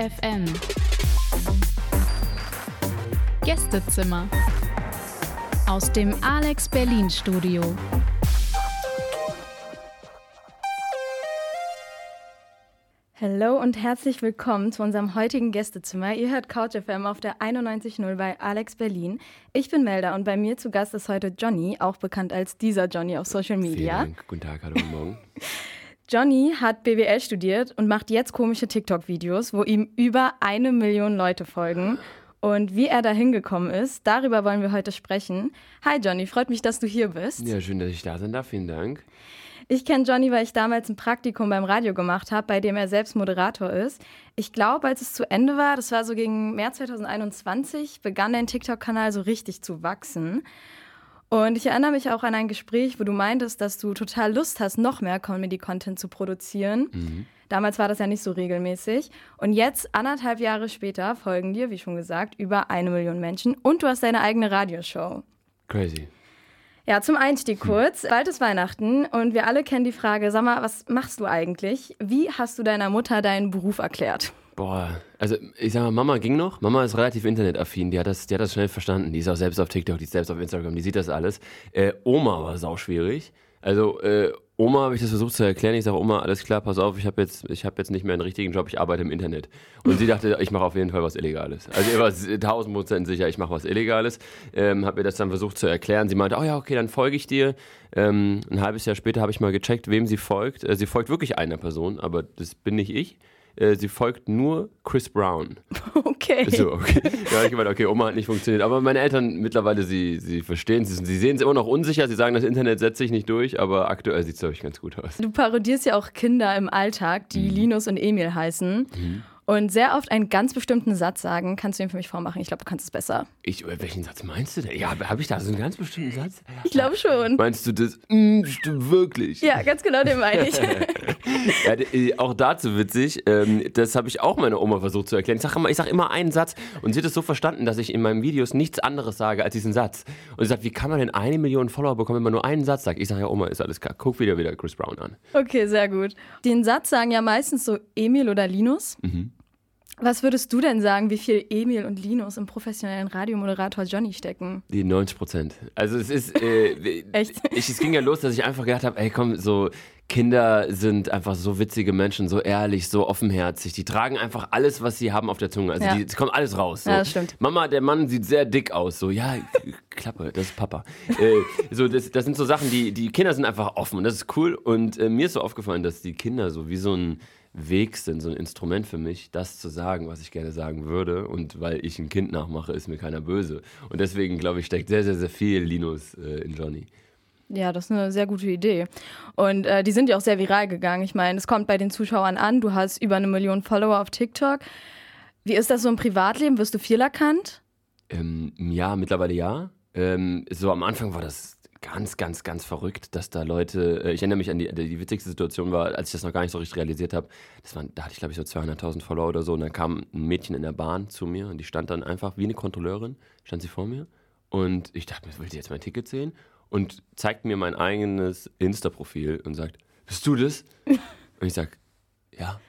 FM Gästezimmer aus dem Alex Berlin Studio. Hallo und herzlich willkommen zu unserem heutigen Gästezimmer. Ihr hört Couch FM auf der 91.0 bei Alex Berlin. Ich bin Melda und bei mir zu Gast ist heute Johnny, auch bekannt als dieser Johnny auf Social Media. Vielen Dank. Guten Tag, hallo, guten Morgen. Johnny hat BWL studiert und macht jetzt komische TikTok-Videos, wo ihm über eine Million Leute folgen. Und wie er da hingekommen ist, darüber wollen wir heute sprechen. Hi Johnny, freut mich, dass du hier bist. Ja, schön, dass ich da sein darf. Vielen Dank. Ich kenne Johnny, weil ich damals ein Praktikum beim Radio gemacht habe, bei dem er selbst Moderator ist. Ich glaube, als es zu Ende war, das war so gegen März 2021, begann dein TikTok-Kanal so richtig zu wachsen. Und ich erinnere mich auch an ein Gespräch, wo du meintest, dass du total Lust hast, noch mehr Comedy-Content zu produzieren. Mhm. Damals war das ja nicht so regelmäßig. Und jetzt, anderthalb Jahre später, folgen dir, wie schon gesagt, über eine Million Menschen. Und du hast deine eigene Radioshow. Crazy. Ja, zum Einstieg kurz. Bald ist Weihnachten und wir alle kennen die Frage, sag mal, was machst du eigentlich? Wie hast du deiner Mutter deinen Beruf erklärt? Boah, also ich sag mal, Mama ging noch. Mama ist relativ internetaffin, die hat das, die hat das schnell verstanden. Die ist auch selbst auf TikTok, die ist selbst auf Instagram, die sieht das alles. Äh, Oma war sauschwierig. Also äh, Oma habe ich das versucht zu erklären. Ich sage, Oma, alles klar, pass auf, ich habe jetzt, ich jetzt nicht mehr einen richtigen Job, ich arbeite im Internet. Und sie dachte, ich mache auf jeden Fall was Illegales. Also ihr war 1000 Prozent sicher, ich mache was Illegales. Ähm, habe mir das dann versucht zu erklären. Sie meinte, oh ja, okay, dann folge ich dir. Ähm, ein halbes Jahr später habe ich mal gecheckt, wem sie folgt. Äh, sie folgt wirklich einer Person, aber das bin nicht ich. Äh, sie folgt nur Chris Brown. Okay. So, okay. Habe ich gemeint, okay, Oma hat nicht funktioniert. Aber meine Eltern mittlerweile, sie, sie verstehen es. Sie sehen es immer noch unsicher. Sie sagen, das Internet setzt sich nicht durch, aber aktuell sieht es, glaube ich, ganz gut aus. Du parodierst ja auch Kinder im Alltag, die Mhm. Linus und Emil heißen. Und sehr oft einen ganz bestimmten Satz sagen. Kannst du ihn für mich vormachen? Ich glaube, du kannst es besser. Ich, äh, welchen Satz meinst du denn? Ja, habe ich da so einen ganz bestimmten Satz? Ich glaube schon. Meinst du das? Mm, stimmt wirklich. Ja, ganz genau, den meine ich. Ja, äh, auch dazu witzig, ähm, das habe ich auch meiner Oma versucht zu erklären. Ich sage immer, ich sag immer einen Satz und sie hat es so verstanden, dass ich in meinen Videos nichts anderes sage als diesen Satz. Und sie sagt, wie kann man denn eine Million Follower bekommen, wenn man nur einen Satz sagt? Ich sage, ja, Oma, ist alles klar. Guck wieder wieder Chris Brown an. Okay, sehr gut. Den Satz sagen ja meistens so Emil oder Linus. Mhm. Was würdest du denn sagen, wie viel Emil und Linus im professionellen Radiomoderator Johnny stecken? Die 90 Prozent. Also es ist, äh, Echt? Ich, es ging ja los, dass ich einfach gedacht habe, ey komm, so Kinder sind einfach so witzige Menschen, so ehrlich, so offenherzig. Die tragen einfach alles, was sie haben auf der Zunge. Also Ja. die, es kommt alles raus. So. Ja, das stimmt. Mama, der Mann sieht sehr dick aus. So, ja, Klappe, das ist Papa. äh, so, das, das sind so Sachen, die, die Kinder sind einfach offen und das ist cool. Und äh, mir ist so aufgefallen, dass die Kinder so wie so ein Weg sind, so ein Instrument für mich, das zu sagen, was ich gerne sagen würde. Und weil ich ein Kind nachmache, ist mir keiner böse. Und deswegen, glaube ich, steckt sehr, sehr, sehr viel Linus äh, in Johnny. Ja, das ist eine sehr gute Idee. Und äh, die sind ja auch sehr viral gegangen. Ich meine, es kommt bei den Zuschauern an. Du hast über eine Million Follower auf TikTok. Wie ist das so im Privatleben? Wirst du viel erkannt? Ähm, ja, mittlerweile ja. Ähm, so am Anfang war das ganz, ganz, ganz verrückt, dass da Leute, äh, ich erinnere mich an die, die witzigste Situation war, als ich das noch gar nicht so richtig realisiert habe, das waren, da hatte ich glaube ich so 200.000 Follower oder so und dann kam ein Mädchen in der Bahn zu mir und die stand dann einfach wie eine Kontrolleurin, stand sie vor mir und ich dachte mir, will die jetzt mein Ticket sehen? Und zeigt mir mein eigenes Insta-Profil und sagt, bist du das? Und ich sag, ja.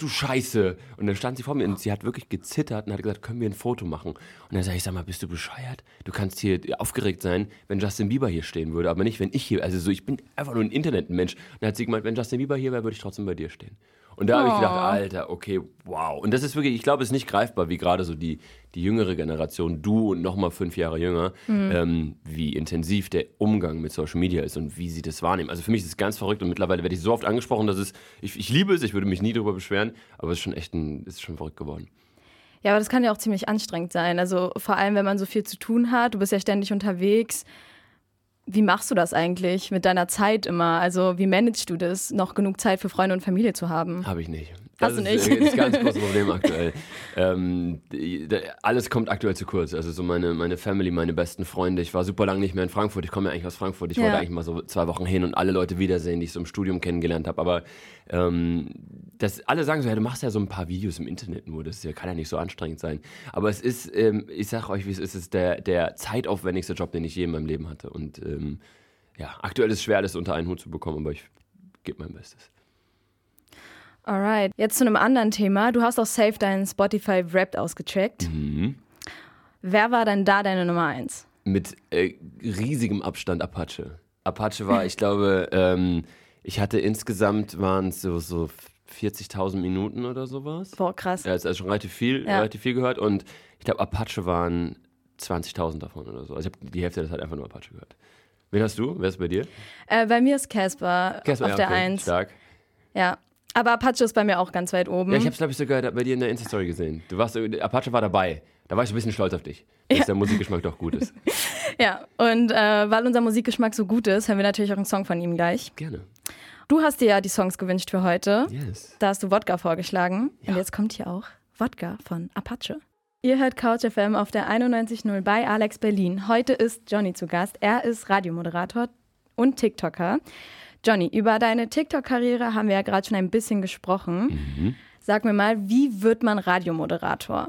Du Scheiße. Und dann stand sie vor mir und sie hat wirklich gezittert und hat gesagt, können wir ein Foto machen? Und dann sage ich, sag mal, bist du bescheuert? Du kannst hier aufgeregt sein, wenn Justin Bieber hier stehen würde, aber nicht, wenn ich hier, also so, ich bin einfach nur ein Internetmensch. Und dann hat sie gemeint, wenn Justin Bieber hier wäre, würde ich trotzdem bei dir stehen. Und da habe ich gedacht, Alter, okay, wow. Und das ist wirklich, ich glaube, es ist nicht greifbar, wie gerade so die, die jüngere Generation, du und nochmal fünf Jahre jünger, ähm, wie intensiv der Umgang mit Social Media ist und wie sie das wahrnehmen. Also für mich ist es ganz verrückt und mittlerweile werde ich so oft angesprochen, dass es, ich, ich liebe es, ich würde mich nie darüber beschweren, aber es ist schon echt ein, es ist schon verrückt geworden. Ja, aber das kann ja auch ziemlich anstrengend sein. Also vor allem, wenn man so viel zu tun hat. Du bist ja ständig unterwegs. Wie machst du das eigentlich mit deiner Zeit immer? Also wie managst du das, noch genug Zeit für Freunde und Familie zu haben? Habe ich nicht. Hast das du ist nicht? äh, das ganz große Problem aktuell. ähm, alles kommt aktuell zu kurz. Also so meine, meine Family, meine besten Freunde. Ich war super lange nicht mehr in Frankfurt. Ich komme ja eigentlich aus Frankfurt. Ich Ja. wollte eigentlich mal so zwei Wochen hin und alle Leute wiedersehen, die ich so im Studium kennengelernt habe. Aber ähm, das, alle sagen so, ja, du machst ja so ein paar Videos im Internet nur. Das ja- kann ja nicht so anstrengend sein. Aber es ist, ähm, ich sage euch, wie es ist, es ist der, der zeitaufwendigste Job, den ich je in meinem Leben hatte. Und ähm, ja, aktuell ist es schwer, das unter einen Hut zu bekommen, aber ich gebe mein Bestes. Alright, jetzt zu einem anderen Thema. Du hast auch Safe deinen Spotify Wrapped ausgecheckt. Mhm. Wer war denn da deine Nummer 1? Mit äh, riesigem Abstand Apache. Apache war, ich glaube, ähm, ich hatte insgesamt waren es so, so 40.000 Minuten oder sowas. Boah, krass. Ja, ist also schon relativ viel, Ja. relativ viel gehört und ich glaube, Apache waren 20.000 davon oder so. Also ich habe die Hälfte das halt einfach nur Apache gehört. Wen hast du? Wer ist bei dir? Äh, bei mir ist Casper Casper, auf ja, der okay, 1. Stark. Ja. Aber Apache ist bei mir auch ganz weit oben. Ja, ich habe es, glaube ich, sogar bei dir in der Insta-Story gesehen. Du warst, Apache war dabei. Da war ich ein bisschen stolz auf dich, dass der Musikgeschmack doch gut ist. Ja, und äh, weil unser Musikgeschmack so gut ist, hören wir natürlich auch einen Song von ihm gleich. Gerne. Du hast dir ja die Songs gewünscht für heute. Yes. Da hast du Wodka vorgeschlagen. Und jetzt kommt hier auch Wodka von Apache. Ihr hört Couch FM auf der 91.0 bei Alex Berlin. Heute ist Johnny zu Gast. Er ist Radiomoderator und TikToker. Johnny, über deine TikTok-Karriere haben wir ja gerade schon ein bisschen gesprochen. Sag mir mal, wie wird man Radiomoderator?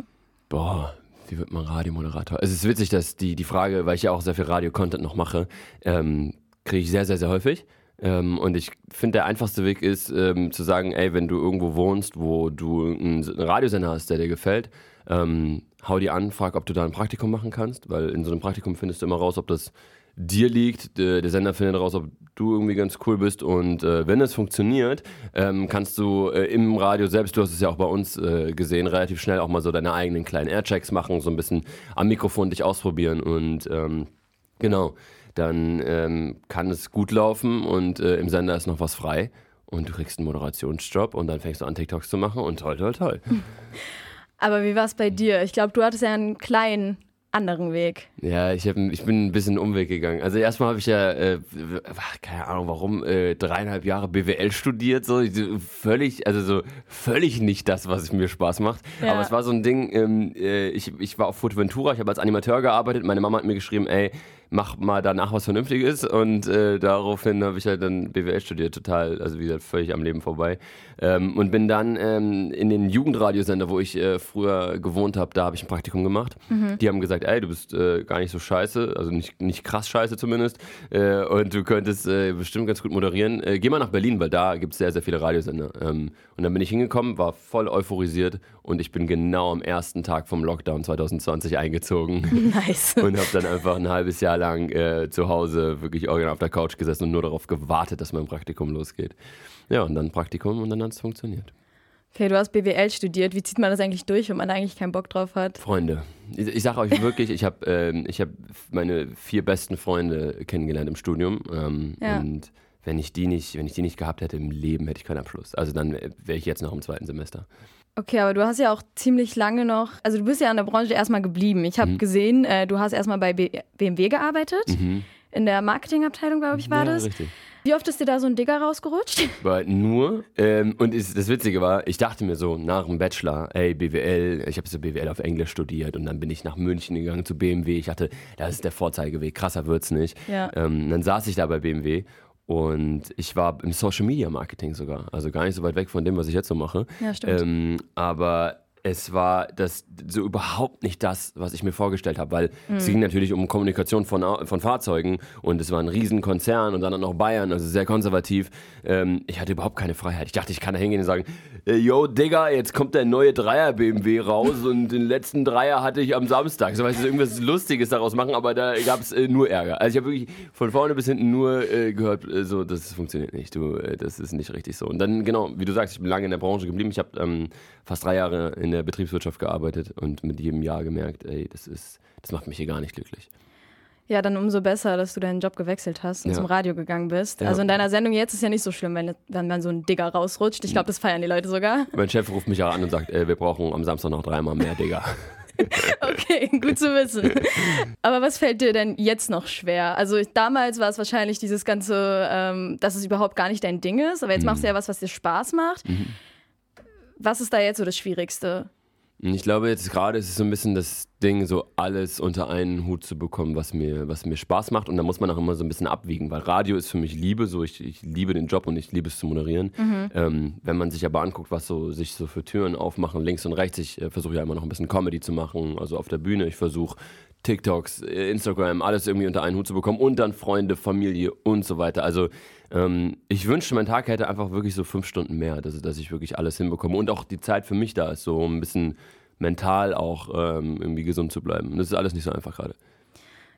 Boah, wie wird man Radiomoderator? Es ist witzig, dass die, die Frage, weil ich ja auch sehr viel Radio-Content noch mache, ähm, kriege ich sehr, sehr, sehr häufig. Ähm, und ich finde, der einfachste Weg ist, ähm, zu sagen, ey, wenn du irgendwo wohnst, wo du einen Radiosender hast, der dir gefällt, ähm, hau die an, frag, ob du da ein Praktikum machen kannst, weil in so einem Praktikum findest du immer raus, ob das dir liegt. Der, der Sender findet raus, ob du irgendwie ganz cool bist. Und äh, wenn es funktioniert, ähm, kannst du äh, im Radio selbst, du hast es ja auch bei uns äh, gesehen, relativ schnell auch mal so deine eigenen kleinen Airchecks machen, so ein bisschen am Mikrofon dich ausprobieren und ähm, genau, dann ähm, kann es gut laufen und äh, im Sender ist noch was frei. Und du kriegst einen Moderationsjob und dann fängst du an, TikToks zu machen und toll, toll, toll. Aber wie war es bei dir? Ich glaube, du hattest ja einen kleinen anderen Weg. Ja, ich, hab, ich bin ein bisschen Umweg gegangen. Also erstmal habe ich ja, äh, keine Ahnung warum, äh, dreieinhalb Jahre BWL studiert. So Ich- völlig, also so völlig nicht das, was mir Spaß macht. Ja. Aber es war so ein Ding. Ähm, äh, ich, ich war auf Fuerteventura, ich habe als Animateur gearbeitet. Meine Mama hat mir geschrieben, ey, mach mal danach was Vernünftiges. Und äh, daraufhin habe ich halt dann BWL studiert, total, also wie gesagt, völlig am Leben vorbei. Ähm, und bin dann ähm, in den Jugendradiosender, wo ich äh, früher gewohnt habe, da habe ich ein Praktikum gemacht. Die haben gesagt, ey, du bist äh, gar nicht so scheiße, also nicht, nicht krass scheiße zumindest. Äh, und du könntest äh, bestimmt ganz gut moderieren. Äh, geh mal nach Berlin, weil da gibt es sehr, sehr viele Radiosender. Ähm, und dann bin ich hingekommen, war voll euphorisiert und ich bin genau am ersten Tag vom Lockdown 2020 eingezogen. Nice. Und habe dann einfach ein halbes Jahr lang äh, zu Hause wirklich original auf der Couch gesessen und nur darauf gewartet, dass mein Praktikum losgeht. Ja, und dann Praktikum und dann hat es funktioniert. Okay, du hast BWL studiert. Wie zieht man das eigentlich durch, wenn man da eigentlich keinen Bock drauf hat? Freunde. Ich, ich sage euch wirklich, ich habe ähm, ich hab meine vier besten Freunde kennengelernt im Studium. Ähm, Ja. Und wenn ich, die nicht, wenn ich die nicht gehabt hätte im Leben, hätte ich keinen Abschluss. Also dann wäre ich jetzt noch im zweiten Semester. Okay, aber du hast ja auch ziemlich lange noch, also du bist ja in der Branche erstmal geblieben. Ich Mhm. habe gesehen, äh, du hast erstmal bei B BMW gearbeitet. In der Marketingabteilung, glaube ich, war Mhm. ja, das. richtig. Wie oft ist dir da so ein Digger rausgerutscht? Aber nur, ähm, und ist, das Witzige war, ich dachte mir so nach dem Bachelor, ey, BWL, ich habe so BWL auf Englisch studiert und dann bin ich nach München gegangen zu BMW. Ich hatte, das ist der Vorzeigeweg, krasser wird's nicht. Ja. Ähm, dann saß ich da bei BMW und ich war im Social Media Marketing sogar, also gar nicht so weit weg von dem, was ich jetzt so mache. Ja, stimmt. Ähm, aber es war das so überhaupt nicht das, was ich mir vorgestellt habe, weil es ging natürlich um Kommunikation von, von Fahrzeugen und es war ein Riesenkonzern und dann auch noch Bayern, also sehr konservativ. Ähm, ich hatte überhaupt keine Freiheit. Ich dachte, ich kann da hingehen und sagen, äh, yo Digga, jetzt kommt der neue Dreier BMW raus und den letzten Dreier hatte ich am Samstag. So weißt du, irgendwas Lustiges daraus machen, aber da gab es äh, nur Ärger. Also ich habe wirklich von vorne bis hinten nur äh, gehört, äh, so, das funktioniert nicht, du, äh, das ist nicht richtig so. Und dann, genau, wie du sagst, ich bin lange in der Branche geblieben. Ich habe ähm, fast drei Jahre in der Betriebswirtschaft gearbeitet und mit jedem Jahr gemerkt, ey, das ist, das macht mich hier gar nicht glücklich. Ja, dann umso besser, dass du deinen Job gewechselt hast und Ja. zum Radio gegangen bist. Ja. Also in deiner Sendung jetzt ist ja nicht so schlimm, wenn, wenn man so ein Digger rausrutscht. Ich glaube, das feiern die Leute sogar. Mein Chef ruft mich auch an und sagt, äh, wir brauchen am Samstag noch dreimal mehr, Digga. Okay, gut zu wissen. Aber was fällt dir denn jetzt noch schwer? Also damals war es wahrscheinlich dieses ganze, ähm, dass es überhaupt gar nicht dein Ding ist, aber jetzt machst du ja was, was dir Spaß macht. Was ist da jetzt so das Schwierigste? Ich glaube, jetzt gerade ist es so ein bisschen das, Ding, so alles unter einen Hut zu bekommen, was mir, was mir Spaß macht. Und da muss man auch immer so ein bisschen abwiegen, weil Radio ist für mich Liebe, so ich, ich liebe den Job und ich liebe es zu moderieren. Mhm. Ähm, wenn man sich aber anguckt, was so sich so für Türen aufmachen, links und rechts, ich äh, versuche ja immer noch ein bisschen Comedy zu machen, also auf der Bühne. Ich versuche TikToks, äh, Instagram, alles irgendwie unter einen Hut zu bekommen und dann Freunde, Familie und so weiter. Also ähm, ich wünschte, mein Tag hätte einfach wirklich so fünf Stunden mehr, dass, dass ich wirklich alles hinbekomme und auch die Zeit für mich da ist, so um ein bisschen mental auch ähm, irgendwie gesund zu bleiben. Das ist alles nicht so einfach gerade.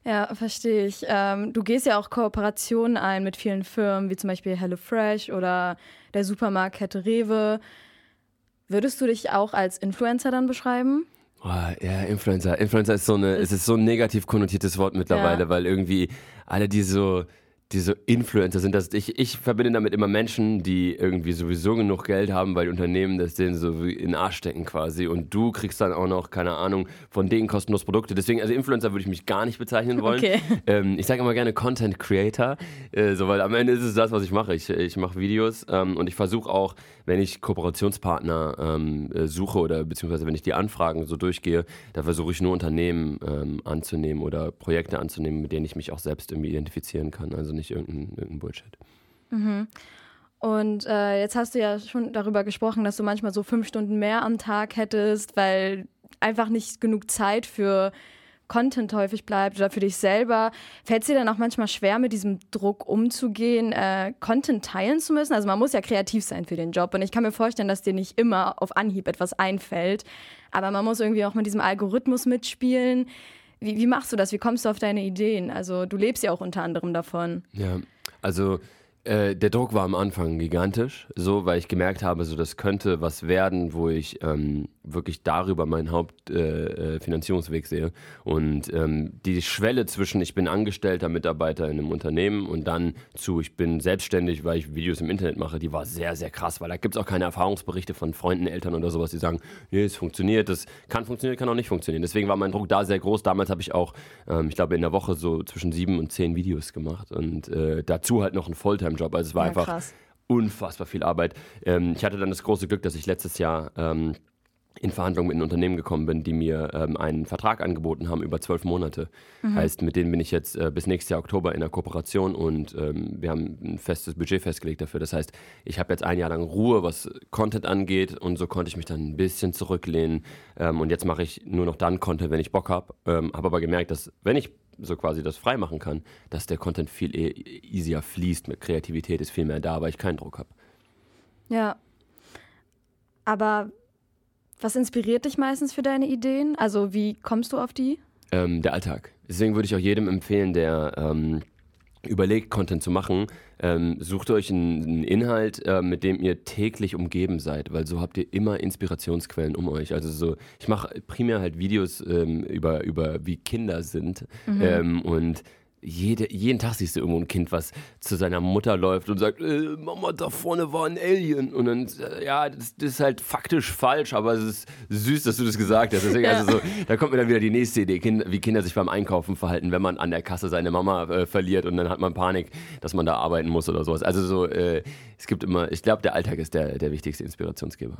Ja, verstehe ich. Ähm, du gehst ja auch Kooperationen ein mit vielen Firmen, wie zum Beispiel HelloFresh oder der Supermarktkette Rewe. Würdest du dich auch als Influencer dann beschreiben? Oh, ja, Influencer. Influencer ist so eine, es ist so ein negativ konnotiertes Wort mittlerweile, Ja. weil irgendwie alle, die so, die so Influencer sind, das, ich, ich verbinde damit immer Menschen, die irgendwie sowieso genug Geld haben, weil die Unternehmen das denen so wie in den Arsch stecken quasi. Und du kriegst dann auch noch, keine Ahnung, von denen kostenlos Produkte. Deswegen, also Influencer würde ich mich gar nicht bezeichnen wollen. Okay. Ähm, ich sage immer gerne Content Creator, äh, so, weil am Ende ist es das, was ich mache. Ich, ich mache Videos ähm, und ich versuche auch, wenn ich Kooperationspartner ähm, äh, suche oder beziehungsweise wenn ich die Anfragen so durchgehe, da versuche ich nur Unternehmen ähm, anzunehmen oder Projekte anzunehmen, mit denen ich mich auch selbst irgendwie identifizieren kann. Also nicht irgendein, irgendein Bullshit. Und äh, jetzt hast du ja schon darüber gesprochen, dass du manchmal so fünf Stunden mehr am Tag hättest, weil einfach nicht genug Zeit für Content häufig bleibt oder für dich selber. Fällt es dir dann auch manchmal schwer, mit diesem Druck umzugehen, äh, Content teilen zu müssen? Also man muss ja kreativ sein für den Job und ich kann mir vorstellen, dass dir nicht immer auf Anhieb etwas einfällt, aber man muss irgendwie auch mit diesem Algorithmus mitspielen. Wie, wie machst du das? Wie kommst du auf deine Ideen? Also du lebst ja auch unter anderem davon. Ja, also äh, der Druck war am Anfang gigantisch, so, weil ich gemerkt habe, so das könnte was werden, wo ich ähm, wirklich darüber meinen Hauptfinanzierungsweg äh, Finanzierungsweg sehe. Und ähm, die Schwelle zwischen ich bin angestellter Mitarbeiter in einem Unternehmen und dann zu ich bin selbstständig, weil ich Videos im Internet mache, die war sehr, sehr krass, weil da gibt es auch keine Erfahrungsberichte von Freunden, Eltern oder sowas, die sagen, nee, es funktioniert, das kann funktionieren, kann auch nicht funktionieren. Deswegen war mein Druck da sehr groß. Damals habe ich auch, ähm, ich glaube, in der Woche so zwischen sieben und zehn Videos gemacht und äh, dazu halt noch einen Fulltime-Job. Also es war Ja, einfach krass. unfassbar viel Arbeit. Ähm, ich hatte dann das große Glück, dass ich letztes Jahr ähm, in Verhandlungen mit einem Unternehmen gekommen bin, die mir ähm, einen Vertrag angeboten haben über zwölf Monate. Heißt, mit denen bin ich jetzt äh, bis nächstes Jahr Oktober in der Kooperation und ähm, wir haben ein festes Budget festgelegt dafür. Das heißt, ich habe jetzt ein Jahr lang Ruhe, was Content angeht und so konnte ich mich dann ein bisschen zurücklehnen. Ähm, und jetzt mache ich nur noch dann Content, wenn ich Bock habe. Ähm, habe aber gemerkt, dass wenn ich so quasi das frei machen kann, dass der Content viel e easier fließt, mit Kreativität ist viel mehr da, weil ich keinen Druck habe. Ja. Aber was inspiriert dich meistens für deine Ideen? Also wie kommst du auf die? ähm, der Alltag. Deswegen würde ich auch jedem empfehlen, der ähm, überlegt, Content zu machen, ähm, sucht euch einen, Inhalt, äh, mit dem ihr täglich umgeben seid, weil so habt ihr immer Inspirationsquellen um euch. Also so, ich mache primär halt Videos ähm, über, über wie Kinder sind. Ähm, und jede, jeden Tag siehst du irgendwo ein Kind, was zu seiner Mutter läuft und sagt, äh, Mama, da vorne war ein Alien. Und dann, äh, ja, das, das ist halt faktisch falsch, aber es ist süß, dass du das gesagt hast. Deswegen, Ja. also so, da kommt mir dann wieder die nächste Idee, wie Kinder sich beim Einkaufen verhalten, wenn man an der Kasse seine Mama äh, verliert und dann hat man Panik, dass man da arbeiten muss oder sowas. Also so, äh, es gibt immer, ich glaube, der Alltag ist der, der wichtigste Inspirationsgeber.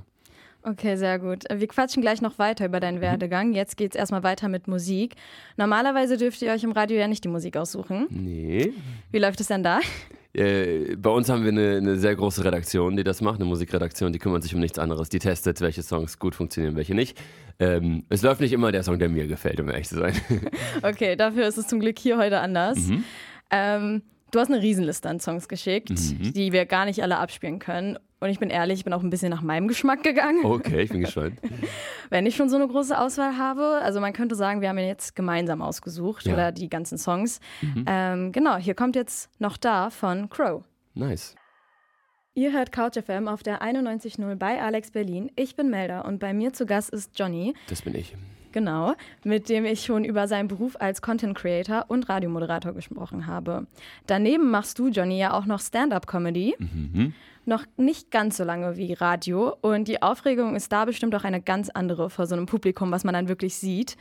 Okay, sehr gut. Wir quatschen gleich noch weiter über deinen Werdegang. Jetzt geht's erstmal weiter mit Musik. Normalerweise dürft ihr euch im Radio ja nicht die Musik aussuchen. Nee. Wie läuft es denn da? Äh, bei uns haben wir eine, eine sehr große Redaktion, die das macht, eine Musikredaktion, die kümmert sich um nichts anderes. Die testet, welche Songs gut funktionieren, welche nicht. Ähm, es läuft nicht immer der Song, der mir gefällt, um ehrlich zu sein. Okay, dafür ist es zum Glück hier heute anders. Ähm, du hast eine Riesenliste an Songs geschickt, die wir gar nicht alle abspielen können. Und ich bin ehrlich, ich bin auch ein bisschen nach meinem Geschmack gegangen, Okay, ich bin gespannt. wenn ich schon so eine große Auswahl habe. Also man könnte sagen, wir haben ihn jetzt gemeinsam ausgesucht Ja. oder die ganzen Songs. Ähm, genau, hier kommt jetzt noch da von Crow. Nice. Ihr hört CouchFM auf der 91.0 bei Alex Berlin. Ich bin Melda und bei mir zu Gast ist Johnny, Das bin ich. Genau, mit dem ich schon über seinen Beruf als Content Creator und Radiomoderator gesprochen habe. Daneben machst du, Johnny, ja auch noch Stand-up-Comedy. Noch nicht ganz so lange wie Radio und die Aufregung ist da bestimmt auch eine ganz andere vor so einem Publikum, was man dann wirklich sieht.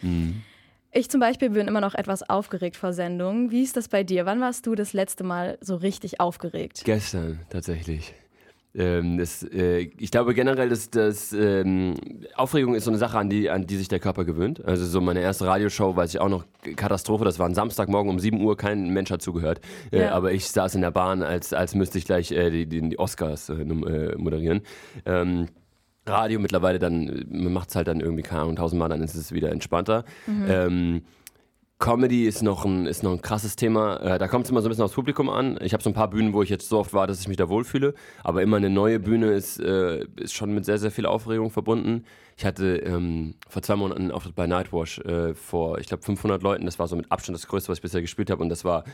Ich zum Beispiel bin immer noch etwas aufgeregt vor Sendungen. Wie ist das bei dir? Wann warst du das letzte Mal so richtig aufgeregt? Gestern tatsächlich. Ähm, das, äh, ich glaube generell, dass, dass ähm, Aufregung ist so eine Sache, an die, an die sich der Körper gewöhnt. Also so meine erste Radioshow, weiß ich auch noch, Katastrophe, das war ein Samstagmorgen um 7 Uhr, kein Mensch hat zugehört. Äh, Ja. aber ich saß in der Bahn, als, als müsste ich gleich äh, die, die, Oscars äh, äh, moderieren. Ähm, Radio mittlerweile dann, man macht es halt dann irgendwie, keine Ahnung, tausendmal, dann ist es wieder entspannter. Ähm, Comedy ist noch ein, ist noch ein krasses Thema. Äh, da kommt es immer so ein bisschen aufs Publikum an. Ich habe so ein paar Bühnen, wo ich jetzt so oft war, dass ich mich da wohlfühle. Aber immer eine neue Bühne ist, äh, ist schon mit sehr, sehr viel Aufregung verbunden. Ich hatte ähm, vor zwei Monaten einen bei Nightwash äh, vor, ich glaube, 500 Leuten. Das war so mit Abstand das Größte, was ich bisher gespielt habe. Und das war,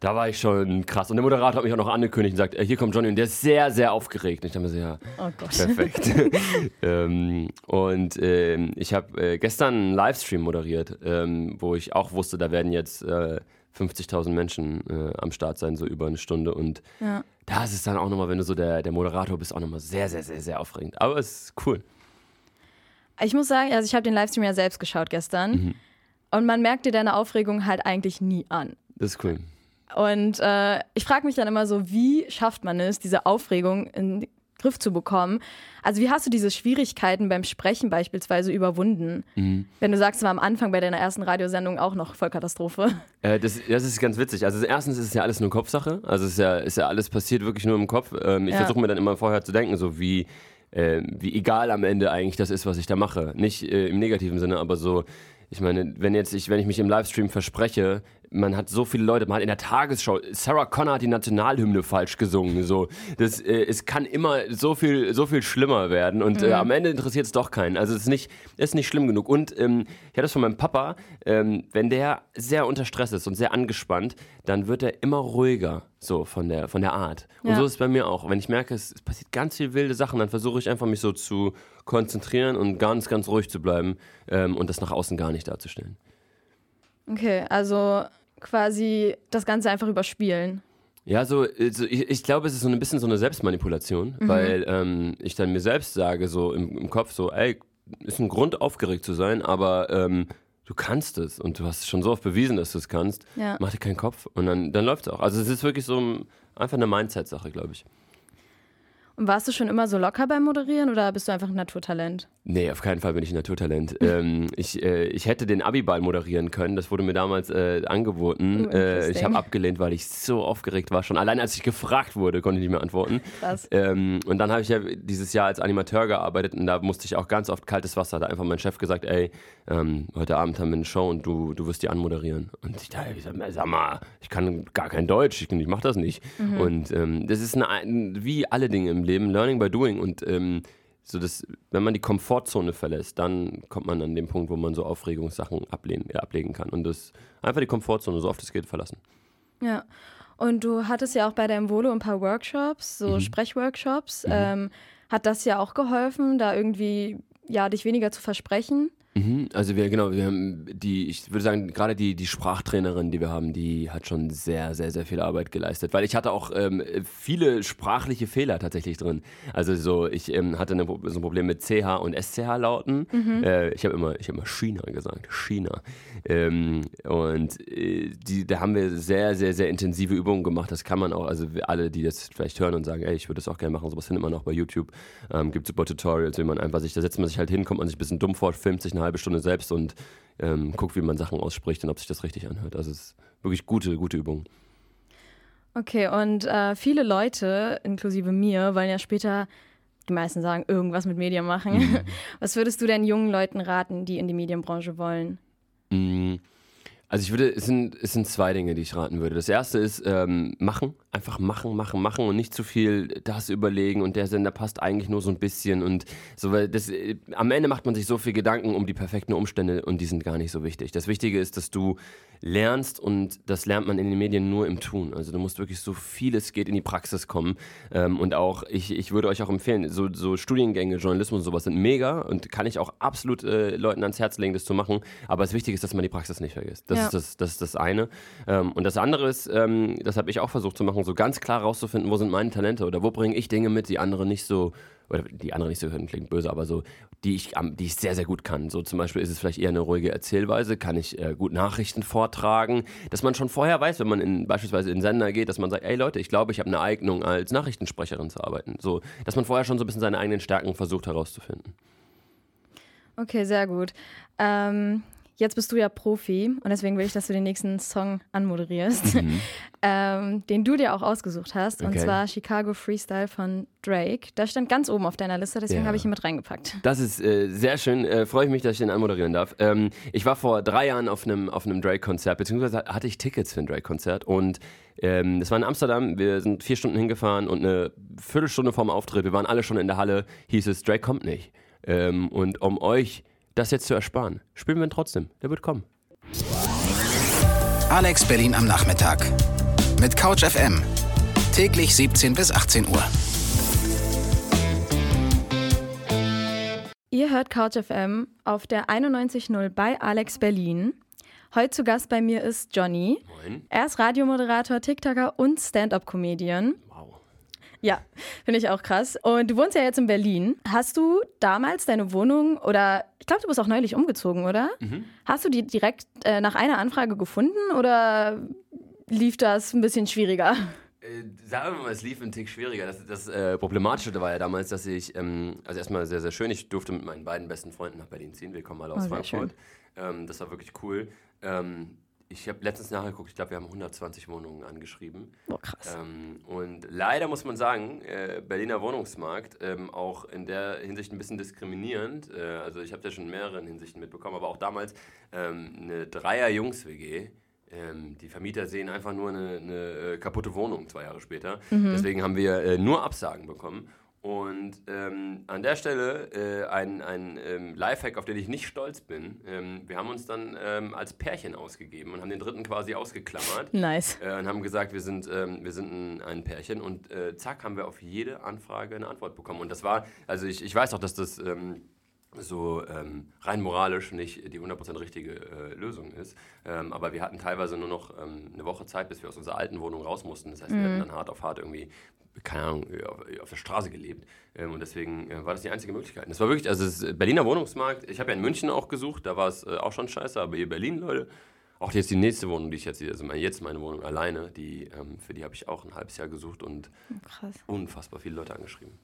da war ich schon krass. Und der Moderator hat mich auch noch angekündigt und sagt, äh, hier kommt Johnny. Und der ist sehr, sehr aufgeregt. Und ich dachte mir so, ja, Oh Gott. Perfekt. ähm, und ähm, ich habe äh, gestern einen Livestream moderiert, ähm, wo ich auch wusste, da werden jetzt äh, 50.000 Menschen äh, am Start sein, so über eine Stunde. Und Ja. da ist es dann auch nochmal, wenn du so der, der Moderator bist, auch nochmal sehr, sehr, sehr, sehr aufregend. Aber es ist cool. Ich muss sagen, also ich habe den Livestream ja selbst geschaut gestern. Und man merkt dir deine Aufregung halt eigentlich nie an. Das ist cool. Und äh, ich frage mich dann immer so, wie schafft man es, diese Aufregung in den Griff zu bekommen? Also wie hast du diese Schwierigkeiten beim Sprechen beispielsweise überwunden? Wenn du sagst, es war am Anfang bei deiner ersten Radiosendung auch noch Vollkatastrophe. Äh, das, das ist ganz witzig. Also erstens ist es ja alles nur Kopfsache. Also es ist ja, ist ja alles passiert wirklich nur im Kopf. Ähm, ich Ja. versuche mir dann immer vorher zu denken, so wie, äh, wie egal am Ende eigentlich das ist, was ich da mache. Nicht äh, im negativen Sinne, aber so, ich meine, wenn jetzt ich, wenn ich mich im Livestream verspreche, man hat so viele Leute, man hat in der Tagesschau, Sarah Connor hat die Nationalhymne falsch gesungen. So, das, äh, es kann immer so viel, so viel schlimmer werden und äh, am Ende interessiert es doch keinen. Also es ist nicht, es ist nicht schlimm genug. Und ähm, ich hatte das von meinem Papa, ähm, wenn der sehr unter Stress ist und sehr angespannt, dann wird er immer ruhiger, so von der, von der Art. Und Ja. so ist es bei mir auch. Wenn ich merke, es, es passiert ganz viel wilde Sachen, dann versuche ich einfach mich so zu konzentrieren und ganz, ganz ruhig zu bleiben ähm, und das nach außen gar nicht darzustellen. Okay, also quasi das Ganze einfach überspielen. Ja, so, so ich, ich glaube, es ist so ein bisschen so eine Selbstmanipulation, weil ähm, ich dann mir selbst sage, so im, im Kopf, so, ey, ist ein Grund, aufgeregt zu sein, aber ähm, du kannst es und du hast schon so oft bewiesen, dass du es kannst. Ja. Mach dir keinen Kopf und dann, dann läuft es auch. Also es ist wirklich so ein, einfach eine Mindset-Sache, glaube ich. Und warst du schon immer so locker beim Moderieren oder bist du einfach ein Naturtalent? Nee, auf keinen Fall bin ich ein Naturtalent. ähm, ich, äh, ich hätte den Abiball moderieren können, das wurde mir damals äh, angeboten. Oh, äh, ich habe abgelehnt, weil ich so aufgeregt war. Schon allein als ich gefragt wurde, konnte ich nicht mehr antworten. Krass. Ähm, und dann habe ich ja dieses Jahr als Animateur gearbeitet und da musste ich auch ganz oft kaltes Wasser. Da hat einfach mein Chef gesagt, ey, ähm, heute Abend haben wir eine Show und du, du wirst die anmoderieren. Und ich dachte, ich sag, mal, sag mal, ich kann gar kein Deutsch, ich, ich mache das nicht. Und ähm, das ist eine, ein- wie alle Dinge im Leben, Learning by Doing. Und ähm, so das, wenn man die Komfortzone verlässt, dann kommt man an den Punkt, wo man so Aufregungssachen ablehnen, äh, ablegen kann. Und das einfach die Komfortzone, so oft es geht, verlassen. Ja. Und du hattest ja auch bei deinem Volo ein paar Workshops, so Sprechworkshops. Ähm, hat das ja auch geholfen, da irgendwie ja dich weniger zu versprechen? Mhm, Also wir, genau, wir haben die, ich würde sagen, gerade die, die Sprachtrainerin, die wir haben, die hat schon sehr, sehr, sehr viel Arbeit geleistet. Weil ich hatte auch ähm, viele sprachliche Fehler tatsächlich drin. Also so, ich ähm, hatte eine, so ein Problem mit CH und SCH-Lauten. Äh, ich habe immer, ich habe immer China gesagt, China. Ähm, und äh, die, da haben wir sehr, sehr, sehr intensive Übungen gemacht. Das kann man auch, also alle, die das vielleicht hören und sagen, ey, ich würde das auch gerne machen, sowas findet man auch bei YouTube. Ähm, gibt super Tutorials, wie man einfach sich, da setzt man sich halt hin, kommt man sich ein bisschen dumm vor, filmt sich eine halbe Stunde selbst und ähm, guckt, wie man Sachen ausspricht und ob sich das richtig anhört. Also es ist wirklich gute, gute Übung. Okay, und äh, viele Leute, inklusive mir, wollen ja später, die meisten sagen, irgendwas mit Medien machen. Was würdest du denn jungen Leuten raten, die in die Medienbranche wollen? Mm, Also ich würde, es sind, es sind zwei Dinge, die ich raten würde. Das erste ist ähm, machen, einfach machen, machen, machen und nicht zu viel das überlegen und der Sender passt eigentlich nur so ein bisschen und so, weil das, äh, am Ende macht man sich so viel Gedanken um die perfekten Umstände und die sind gar nicht so wichtig. Das Wichtige ist, dass du lernst und das lernt man in den Medien nur im Tun. Also du musst wirklich so viel es geht in die Praxis kommen ähm, und auch, ich, ich würde euch auch empfehlen, so, so Studiengänge, Journalismus und sowas sind mega und kann ich auch absolut äh, Leuten ans Herz legen, das zu machen, aber das Wichtige ist, dass man die Praxis nicht vergisst. Das Ja. ist, das, das ist das eine. Ähm, und das andere ist, ähm, das habe ich auch versucht zu machen, so ganz klar rauszufinden, wo sind meine Talente oder wo bringe ich Dinge mit, die andere nicht so, oder die andere nicht so hören, klingt böse, aber so, die ich, die ich sehr, sehr gut kann. So zum Beispiel ist es vielleicht eher eine ruhige Erzählweise, kann ich äh, gut Nachrichten vortragen, dass man schon vorher weiß, wenn man in, beispielsweise in Sender geht, dass man sagt, ey Leute, ich glaube, ich habe eine Eignung als Nachrichtensprecherin zu arbeiten. So, dass man vorher schon so ein bisschen seine eigenen Stärken versucht herauszufinden. Okay, sehr gut. Ähm, jetzt bist du ja Profi und deswegen will ich, dass du den nächsten Song anmoderierst, ähm, den du dir auch ausgesucht hast. Und Okay. zwar Chicago Freestyle von Drake. Da stand ganz oben auf deiner Liste, deswegen Ja. habe ich ihn mit reingepackt. Das ist äh, sehr schön. Äh, Freue ich mich, dass ich den anmoderieren darf. Ähm, ich war vor drei Jahren auf einem auf einem Drake-Konzert, beziehungsweise hatte ich Tickets für ein Drake-Konzert und ähm, das war in Amsterdam. Wir sind vier Stunden hingefahren und eine Viertelstunde vorm Auftritt, wir waren alle schon in der Halle, hieß es, Drake kommt nicht. Ähm, und um euch das jetzt zu ersparen, spielen wir ihn trotzdem. Der wird kommen. Alex Berlin am Nachmittag. Mit Couch FM. Täglich 17 bis 18 Uhr. Ihr hört Couch FM auf der 91.0 bei Alex Berlin. Heute zu Gast bei mir ist Johnny. Moin. Er ist Radiomoderator, TikToker und Stand-up-Comedian. Wow. Ja, finde ich auch krass. Und du wohnst ja jetzt in Berlin. Hast du damals deine Wohnung oder ich glaube, du bist auch neulich umgezogen, oder? Hast du die direkt äh, nach einer Anfrage gefunden oder lief das ein bisschen schwieriger? Äh, Sagen wir mal, es lief ein Tick schwieriger. Das, das äh, Problematische war ja damals, dass ich, ähm, also erstmal sehr, sehr schön, ich durfte mit meinen beiden besten Freunden nach Berlin ziehen. Wir kommen alle aus Oh, Frankfurt. Ähm, das war wirklich cool. Ähm, ich habe letztens nachgeguckt, ich glaube, wir haben 120 Wohnungen angeschrieben. Boah, krass. Ähm, und leider muss man sagen, äh, Berliner Wohnungsmarkt ähm, auch in der Hinsicht ein bisschen diskriminierend. Äh, also ich habe da schon in mehreren Hinsichten mitbekommen, aber auch damals ähm, eine Dreier-Jungs-WG. Ähm, die Vermieter sehen einfach nur eine, eine äh, kaputte Wohnung zwei Jahre später. Deswegen haben wir äh, nur Absagen bekommen. Und ähm, an der Stelle äh, ein, ein ähm, Lifehack, auf den ich nicht stolz bin. Ähm, wir haben uns dann ähm, als Pärchen ausgegeben und haben den dritten quasi ausgeklammert Nice. äh, und haben gesagt, wir sind, ähm, wir sind ein, ein Pärchen und äh, zack, haben wir auf jede Anfrage eine Antwort bekommen. Und das war, also ich, ich weiß auch, dass das ähm, so ähm, rein moralisch nicht die 100% richtige äh, Lösung ist, ähm, aber wir hatten teilweise nur noch ähm, eine Woche Zeit, bis wir aus unserer alten Wohnung raus mussten. Das heißt, wir hatten dann hart auf hart irgendwie, keine Ahnung, auf, auf der Straße gelebt. Ähm, und deswegen äh, war das die einzige Möglichkeit. Das war wirklich, also das Berliner Wohnungsmarkt, ich habe ja in München auch gesucht, da war es äh, auch schon scheiße, aber hier Berlin, Leute, auch jetzt die nächste Wohnung, die ich jetzt hier, also meine, jetzt meine Wohnung alleine, die, ähm, für die habe ich auch ein halbes Jahr gesucht und Krass. unfassbar viele Leute angeschrieben.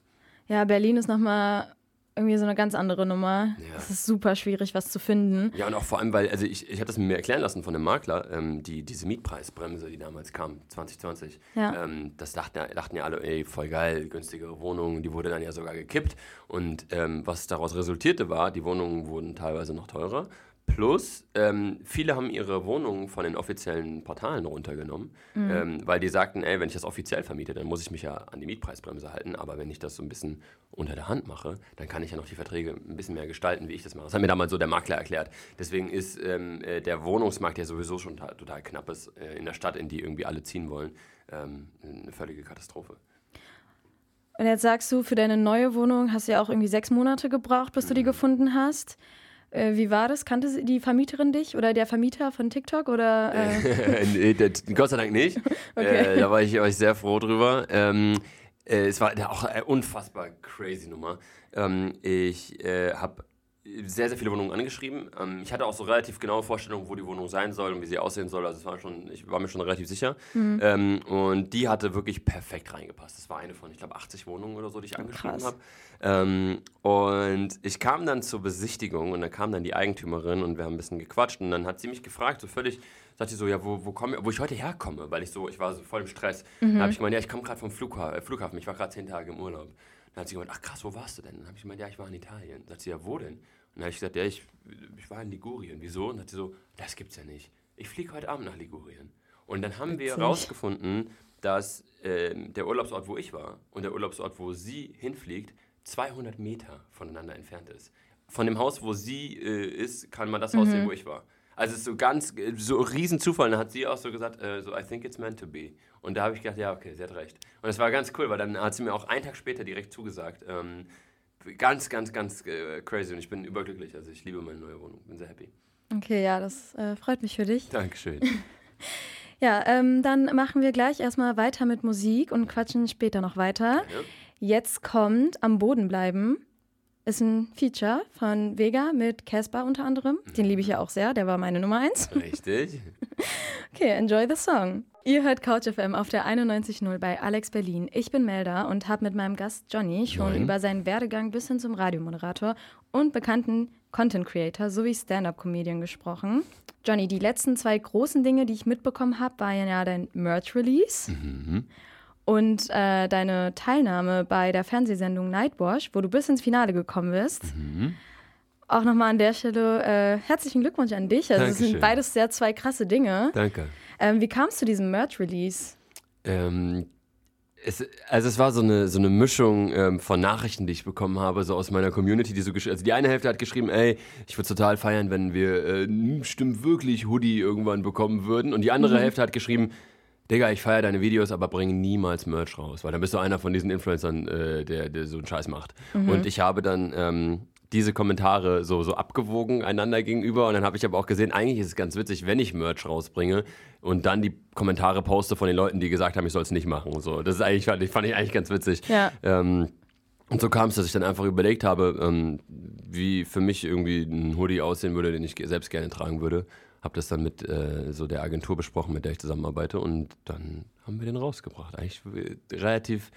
Ja, Berlin ist nochmal irgendwie so eine ganz andere Nummer. Ja. Es ist super schwierig, was zu finden. Ja, und auch vor allem, weil, also ich, ich hatte das mir erklären lassen von einem Makler, ähm, die, diese Mietpreisbremse, die damals kam, 2020, Ja. ähm, das dachten, ja- dachten ja alle, ey, voll geil, günstigere Wohnungen, die wurde dann ja sogar gekippt. Und ähm, was daraus resultierte war, die Wohnungen wurden teilweise noch teurer. Plus, ähm, viele haben ihre Wohnungen von den offiziellen Portalen runtergenommen, ähm, weil die sagten, ey, wenn ich das offiziell vermiete, dann muss ich mich ja an die Mietpreisbremse halten. Aber wenn ich das so ein bisschen unter der Hand mache, dann kann ich ja noch die Verträge ein bisschen mehr gestalten, wie ich das mache. Das hat mir damals so der Makler erklärt. Deswegen ist ähm, äh, der Wohnungsmarkt, der sowieso schon ta- total knapp ist, äh, in der Stadt, in die irgendwie alle ziehen wollen, ähm, eine völlige Katastrophe. Und jetzt sagst du, für deine neue Wohnung hast du ja auch irgendwie sechs Monate gebraucht, bis du Mhm. die gefunden hast. Äh, wie war das? Kannte die Vermieterin dich oder der Vermieter von TikTok? Oder, äh, nee, das, Gott sei Dank nicht. Okay. Äh, da war ich, ich sehr froh drüber. Ähm, äh, es war auch eine unfassbar crazy Nummer. Ähm, ich habe sehr, sehr viele Wohnungen angeschrieben. Ähm, ich hatte auch so relativ genaue Vorstellungen, wo die Wohnung sein soll und wie sie aussehen soll. Also es war schon, ich war mir schon relativ sicher. Ähm, und die hatte wirklich perfekt reingepasst. Das war eine von, ich glaube, 80 Wohnungen oder so, die ich angeschrieben krass. habe. Ähm, und ich kam dann zur Besichtigung und da kam dann die Eigentümerin und wir haben ein bisschen gequatscht und dann hat sie mich gefragt, so völlig, sagt sie so, ja, wo, wo, komm, wo ich heute herkomme, weil ich so, ich war so voll im Stress. Dann habe ich gemeint, ja, ich komme gerade vom Flugha Flughafen, ich war gerade zehn Tage im Urlaub. Dann hat sie gemeint, ach krass, wo warst du denn? Dann habe ich gemeint, ja, ich war in Italien. Dann sagt sie, ja, wo denn? Und dann habe ich gesagt, ja, ich, ich war in Ligurien. Wieso? Und dann hat sie so, das gibt's ja nicht. Ich fliege heute Abend nach Ligurien. Und dann haben wir Witzig. rausgefunden, dass ähm, der Urlaubsort, wo ich war und der Urlaubsort, wo sie hinfliegt, 200 Meter voneinander entfernt ist. Von dem Haus, wo sie äh, ist, kann man das Haus sehen, wo ich war. Also es ist so ganz, äh, so ein Riesenzufall. Dann hat sie auch so gesagt, äh, so, I think it's meant to be. Und da habe ich gedacht, ja, okay, sie hat recht. Und das war ganz cool, weil dann hat sie mir auch einen Tag später direkt zugesagt. Ähm, ganz, ganz, ganz äh, crazy und ich bin überglücklich. Also ich liebe meine neue Wohnung, bin sehr happy. Okay, ja, das äh, freut mich für dich. Dankeschön. Ja, ähm, dann machen wir gleich erstmal weiter mit Musik und quatschen später noch weiter. Ja. Jetzt kommt Am Boden bleiben. Ist ein Feature von Vega mit Casper unter anderem. Den liebe ich ja auch sehr, der war meine Nummer eins. Richtig. Okay, enjoy the song. Ihr hört Couch FM auf der 91.0 bei Alex Berlin. Ich bin Melda und habe mit meinem Gast Johnny schon Moin. über seinen Werdegang bis hin zum Radiomoderator und bekannten Content Creator sowie Stand-up-Comedian gesprochen. Johnny, die letzten zwei großen Dinge, die ich mitbekommen habe, waren ja dein Merch-Release und äh, deine Teilnahme bei der Fernsehsendung Nightwash, wo du bis ins Finale gekommen bist. Auch nochmal an der Stelle äh, herzlichen Glückwunsch an dich. Also es sind beides sehr zwei krasse Dinge. Danke. Ähm, wie kam es zu diesem Merch-Release? Ähm, es, also es war so eine, so eine Mischung ähm, von Nachrichten, die ich bekommen habe, so aus meiner Community, die so also die eine Hälfte hat geschrieben, ey, ich würde total feiern, wenn wir äh, stimmt wirklich Hoodie irgendwann bekommen würden. Und die andere Hälfte hat geschrieben, Digga, ich feiere deine Videos, aber bring niemals Merch raus, weil dann bist du einer von diesen Influencern, äh, der, der so einen Scheiß macht. Und ich habe dann ähm, diese Kommentare so, so abgewogen einander gegenüber und dann habe ich aber auch gesehen, eigentlich ist es ganz witzig, wenn ich Merch rausbringe und dann die Kommentare poste von den Leuten, die gesagt haben, ich soll es nicht machen. So, das ist eigentlich, fand ich, fand ich eigentlich ganz witzig. Ja. Ähm, und so kam es, dass ich dann einfach überlegt habe, ähm, wie für mich irgendwie ein Hoodie aussehen würde, den ich selbst gerne tragen würde. Habe das dann mit äh, so der Agentur besprochen, mit der ich zusammenarbeite und dann haben wir den rausgebracht. Eigentlich relativ,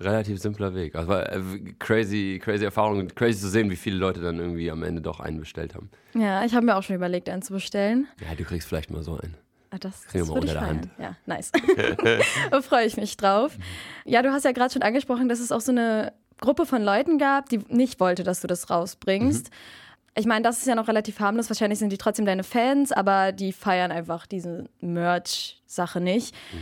relativ simpler Weg. Also war äh, crazy, crazy Erfahrung crazy zu sehen, wie viele Leute dann irgendwie am Ende doch einen bestellt haben. Ja, ich habe mir auch schon überlegt, einen zu bestellen. Ja, du kriegst vielleicht mal so einen. Ah, Das, Kriegen das mal würde ich unter der. Hand. Ja, nice. da freue ich mich drauf. Ja, du hast ja gerade schon angesprochen, dass es auch so eine Gruppe von Leuten gab, die nicht wollte, dass du das rausbringst. Mhm. Ich meine, das ist ja noch relativ harmlos. Wahrscheinlich sind die trotzdem deine Fans, aber die feiern einfach diese Merch-Sache nicht. Mhm.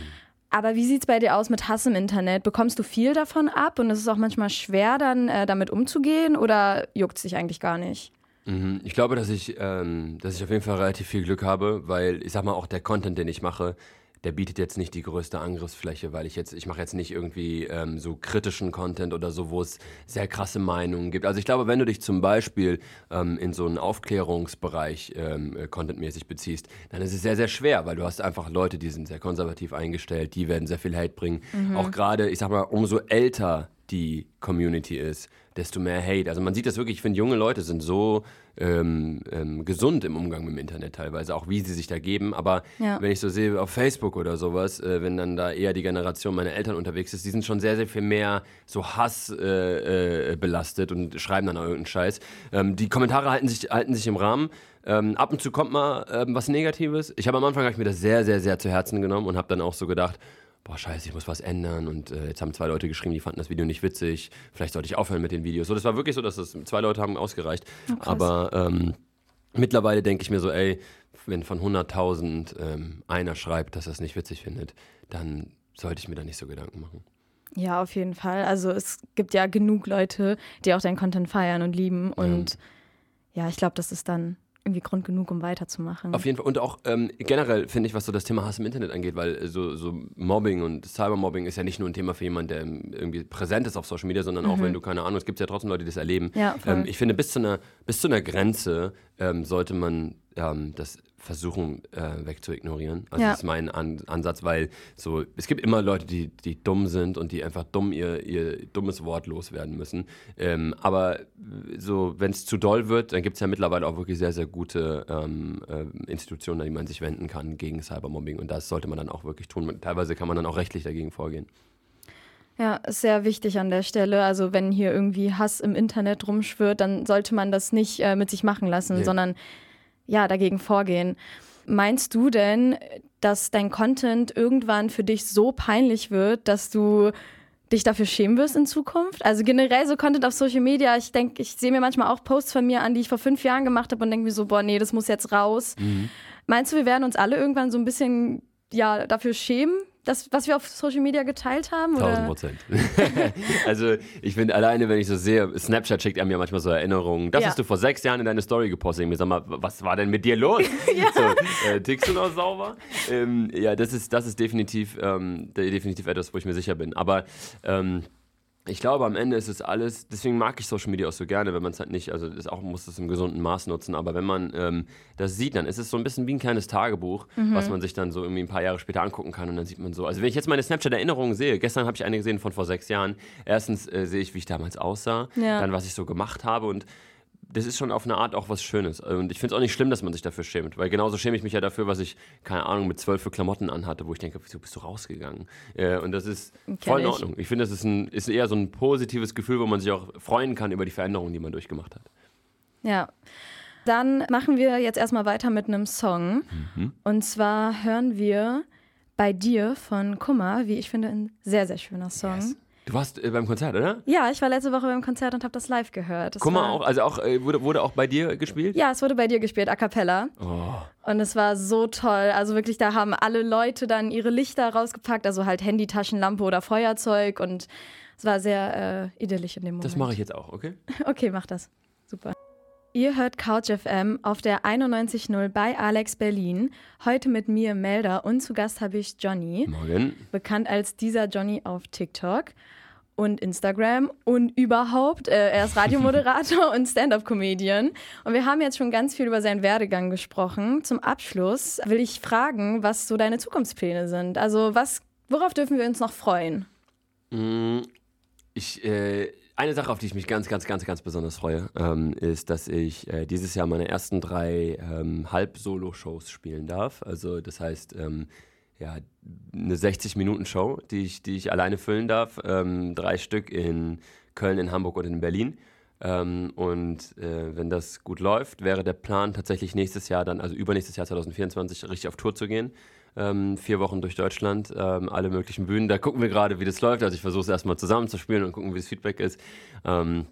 Aber wie sieht's bei dir aus mit Hass im Internet? Bekommst du viel davon ab und ist es auch manchmal schwer, dann äh, damit umzugehen oder juckt es dich eigentlich gar nicht? Mhm. Ich glaube, dass ich, ähm, dass ich auf jeden Fall relativ viel Glück habe, weil ich sag mal, auch der Content, den ich mache, der bietet jetzt nicht die größte Angriffsfläche, weil ich jetzt, ich mache jetzt nicht irgendwie ähm, so kritischen Content oder so, wo es sehr krasse Meinungen gibt. Also ich glaube, wenn du dich zum Beispiel ähm, in so einen Aufklärungsbereich ähm, äh, contentmäßig beziehst, dann ist es sehr, sehr schwer, weil du hast einfach Leute, die sind sehr konservativ eingestellt, die werden sehr viel Hate bringen. Auch gerade, ich sag mal, umso älter die Community ist, desto mehr Hate. Also man sieht das wirklich, ich finde, junge Leute sind so ähm, ähm, gesund im Umgang mit dem Internet teilweise, auch wie sie sich da geben. Aber Ja. wenn ich so sehe auf Facebook oder sowas, äh, wenn dann da eher die Generation meiner Eltern unterwegs ist, die sind schon sehr, sehr viel mehr so Hass äh, äh, belastet und schreiben dann auch irgendeinen Scheiß. Ähm, die Kommentare halten sich, halten sich im Rahmen. Ähm, ab und zu kommt mal ähm, was Negatives. Ich habe am Anfang hab ich mir das sehr, sehr, sehr zu Herzen genommen und habe dann auch so gedacht, boah, scheiße, ich muss was ändern. Und äh, jetzt haben zwei Leute geschrieben, die fanden das Video nicht witzig. Vielleicht sollte ich aufhören mit den Videos. So, das war wirklich so, dass das zwei Leute haben ausgereicht. Aber ähm, mittlerweile denke ich mir so, ey, wenn von 100.000 ähm, einer schreibt, dass er es nicht witzig findet, dann sollte ich mir da nicht so Gedanken machen. Ja, auf jeden Fall. Also es gibt ja genug Leute, die auch deinen Content feiern und lieben. Und ja, ich glaube, das ist dann irgendwie Grund genug, um weiterzumachen. Auf jeden Fall. Und auch ähm, generell finde ich, was so das Thema Hass im Internet angeht, weil äh, so, so Mobbing und Cybermobbing ist ja nicht nur ein Thema für jemanden, der ähm, irgendwie präsent ist auf Social Media, sondern auch wenn du keine Ahnung, es gibt ja trotzdem Leute, die das erleben. Mhm. Ja, ähm, ich finde, bis zu einer, bis zu einer Grenze ähm, sollte man ähm, das versuchen äh, wegzuignorieren. Also Ja. das ist mein An Ansatz, weil so es gibt immer Leute, die, die dumm sind und die einfach dumm ihr, ihr dummes Wort loswerden müssen. Ähm, aber so, wenn es zu doll wird, dann gibt es ja mittlerweile auch wirklich sehr, sehr gute ähm, äh, Institutionen, an die man sich wenden kann gegen Cybermobbing. Und das sollte man dann auch wirklich tun. Teilweise kann man dann auch rechtlich dagegen vorgehen. Ja, ist sehr wichtig an der Stelle. Also wenn hier irgendwie Hass im Internet rumschwirrt, dann sollte man das nicht äh, mit sich machen lassen, Nee. sondern ja, dagegen vorgehen. Meinst du denn, dass dein Content irgendwann für dich so peinlich wird, dass du dich dafür schämen wirst in Zukunft? Also generell so Content auf Social Media, ich denke, ich sehe mir manchmal auch Posts von mir an, die ich vor fünf Jahren gemacht habe und denke mir so, boah, nee, das muss jetzt raus. Meinst du, wir werden uns alle irgendwann so ein bisschen ja, dafür schämen, das, was wir auf Social Media geteilt haben? Oder? 1000 Prozent. also ich finde alleine, wenn ich so sehe, Snapchat schickt einem ja manchmal so Erinnerungen. Das Ja. hast du vor sechs Jahren in deine Story gepostet. Ich sag mal, was war denn mit dir los? so, äh, tickst du noch sauber? Ähm, ja, das ist, das ist definitiv, ähm, de- definitiv etwas, wo ich mir sicher bin. Aber ähm, ich glaube, am Ende ist es alles, deswegen mag ich Social Media auch so gerne, wenn man es halt nicht, also das auch muss es im gesunden Maß nutzen, aber wenn man ähm, das sieht, dann ist es so ein bisschen wie ein kleines Tagebuch, was man sich dann so irgendwie ein paar Jahre später angucken kann und dann sieht man so, also wenn ich jetzt meine Snapchat-Erinnerungen sehe, gestern habe ich eine gesehen von vor sechs Jahren, erstens äh, sehe ich, wie ich damals aussah, Ja. dann was ich so gemacht habe und das ist schon auf eine Art auch was Schönes. Und ich finde es auch nicht schlimm, dass man sich dafür schämt. Weil genauso schäme ich mich ja dafür, was ich, keine Ahnung, mit zwölf für Klamotten anhatte, wo ich denke, wieso bist du rausgegangen? Äh, und das ist voll in ich. Ordnung. Ich finde, das ist, ein, ist eher so ein positives Gefühl, wo man sich auch freuen kann über die Veränderungen, die man durchgemacht hat. Ja. Dann machen wir jetzt erstmal weiter mit einem Song. Mhm. Und zwar hören wir bei dir von Kummer, wie ich finde, ein sehr, sehr schöner Song. Du warst äh, beim Konzert, oder? Ja, ich war letzte Woche beim Konzert und habe das live gehört. Das Guck mal, war- auch, also auch, äh, wurde, wurde auch bei dir gespielt? Ja, es wurde bei dir gespielt, a cappella. Oh. Und es war so toll. Also wirklich, da haben alle Leute dann ihre Lichter rausgepackt, also halt Handy, Taschenlampe oder Feuerzeug. Und es war sehr äh, idyllisch in dem Moment. Das mache ich jetzt auch, okay? Okay, mach das. Super. Ihr hört Couch FM auf der 91.0 bei Alex Berlin. Heute mit mir Melda und zu Gast habe ich Johnny, Morgen. bekannt als dieser Johnny auf TikTok und Instagram und überhaupt. Äh, er ist Radiomoderator und Stand-up-Comedian. Und wir haben jetzt schon ganz viel über seinen Werdegang gesprochen. Zum Abschluss will ich fragen, was so deine Zukunftspläne sind. Also was, worauf dürfen wir uns noch freuen? Mm, Ich, äh, eine Sache, auf die ich mich ganz, ganz, ganz, ganz besonders freue, ähm, ist, dass ich äh, dieses Jahr meine ersten drei ähm, Halb-Solo-Shows spielen darf. Also das heißt, ähm, ja, eine 60-Minuten-Show, die ich, die ich alleine füllen darf. Ähm, drei Stück in Köln, in Hamburg und in Berlin. Ähm, und äh, wenn das gut läuft, wäre der Plan tatsächlich nächstes Jahr dann, also übernächstes Jahr 2024, richtig auf Tour zu gehen. Ähm, vier Wochen durch Deutschland, ähm, alle möglichen Bühnen. Da gucken wir gerade, wie das läuft. Also ich versuche es erstmal zusammenzuspielen und gucken, wie das Feedback ist. Ähm,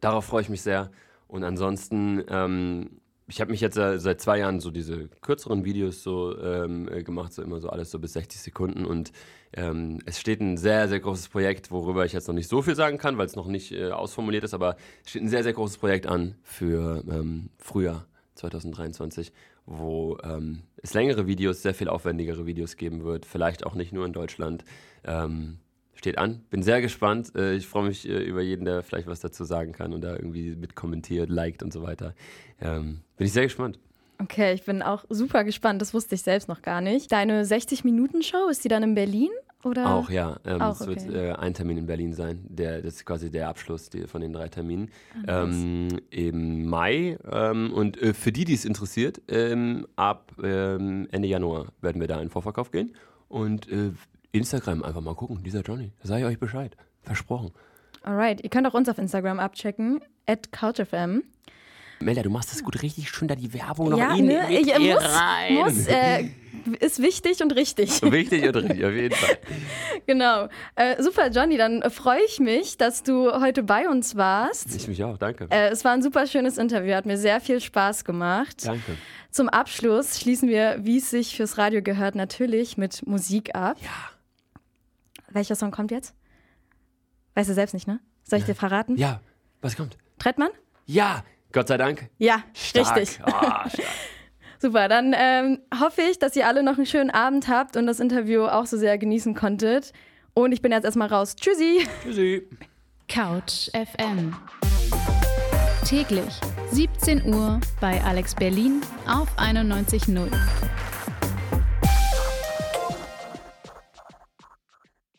darauf freue ich mich sehr. Und ansonsten, ähm, ich habe mich jetzt seit zwei Jahren so diese kürzeren Videos so ähm, äh, gemacht, so immer so alles so bis 60 Sekunden. Und ähm, es steht ein sehr, sehr großes Projekt, worüber ich jetzt noch nicht so viel sagen kann, weil es noch nicht äh, ausformuliert ist, aber es steht ein sehr, sehr großes Projekt an für ähm, Frühjahr 2023, wo ähm, es längere Videos, sehr viel aufwendigere Videos geben wird, vielleicht auch nicht nur in Deutschland. Ähm, steht an. Bin sehr gespannt. Äh, ich freue mich äh, über jeden, der vielleicht was dazu sagen kann und da irgendwie mitkommentiert, liked und so weiter. Ähm, bin ich sehr gespannt. Okay, ich bin auch super gespannt. Das wusste ich selbst noch gar nicht. Deine 60-Minuten-Show, ist die dann in Berlin? Oder? Auch, ja. Ähm, Auch, es wird okay. äh, ein Termin in Berlin sein. Der, das ist quasi der Abschluss die, von den drei Terminen. Ah, ähm, Im Mai. Ähm, und äh, für die, die es interessiert, ähm, ab ähm, Ende Januar werden wir da in Vorverkauf gehen. Und äh, Instagram einfach mal gucken. Dieser Johnny. Da sage ich euch Bescheid. Versprochen. Alright, ihr könnt auch uns auf Instagram abchecken, at CouchFM. Melda, du machst das gut richtig schön da die Werbung noch Ja, in, ne? Ich, ihr muss, rein. muss äh, ist wichtig und richtig. Wichtig und richtig, auf jeden Fall. genau. Äh, super, Johnny, dann freue ich mich, dass du heute bei uns warst. Ich mich auch, danke. Äh, es war ein super schönes Interview, hat mir sehr viel Spaß gemacht. Danke. Zum Abschluss schließen wir, wie es sich fürs Radio gehört, natürlich mit Musik ab. Ja. Welcher Song kommt jetzt? Weißt du selbst nicht, ne? Soll ich dir verraten? Ja, was kommt? Trettmann? Ja, Gott sei Dank. Ja, Stark. richtig. Ah, stark. Super, dann ähm, hoffe ich, dass ihr alle noch einen schönen Abend habt und das Interview auch so sehr genießen konntet. Und ich bin jetzt erstmal raus. Tschüssi! Tschüssi. Couch FM. Täglich 17 Uhr bei Alex Berlin auf 91.0.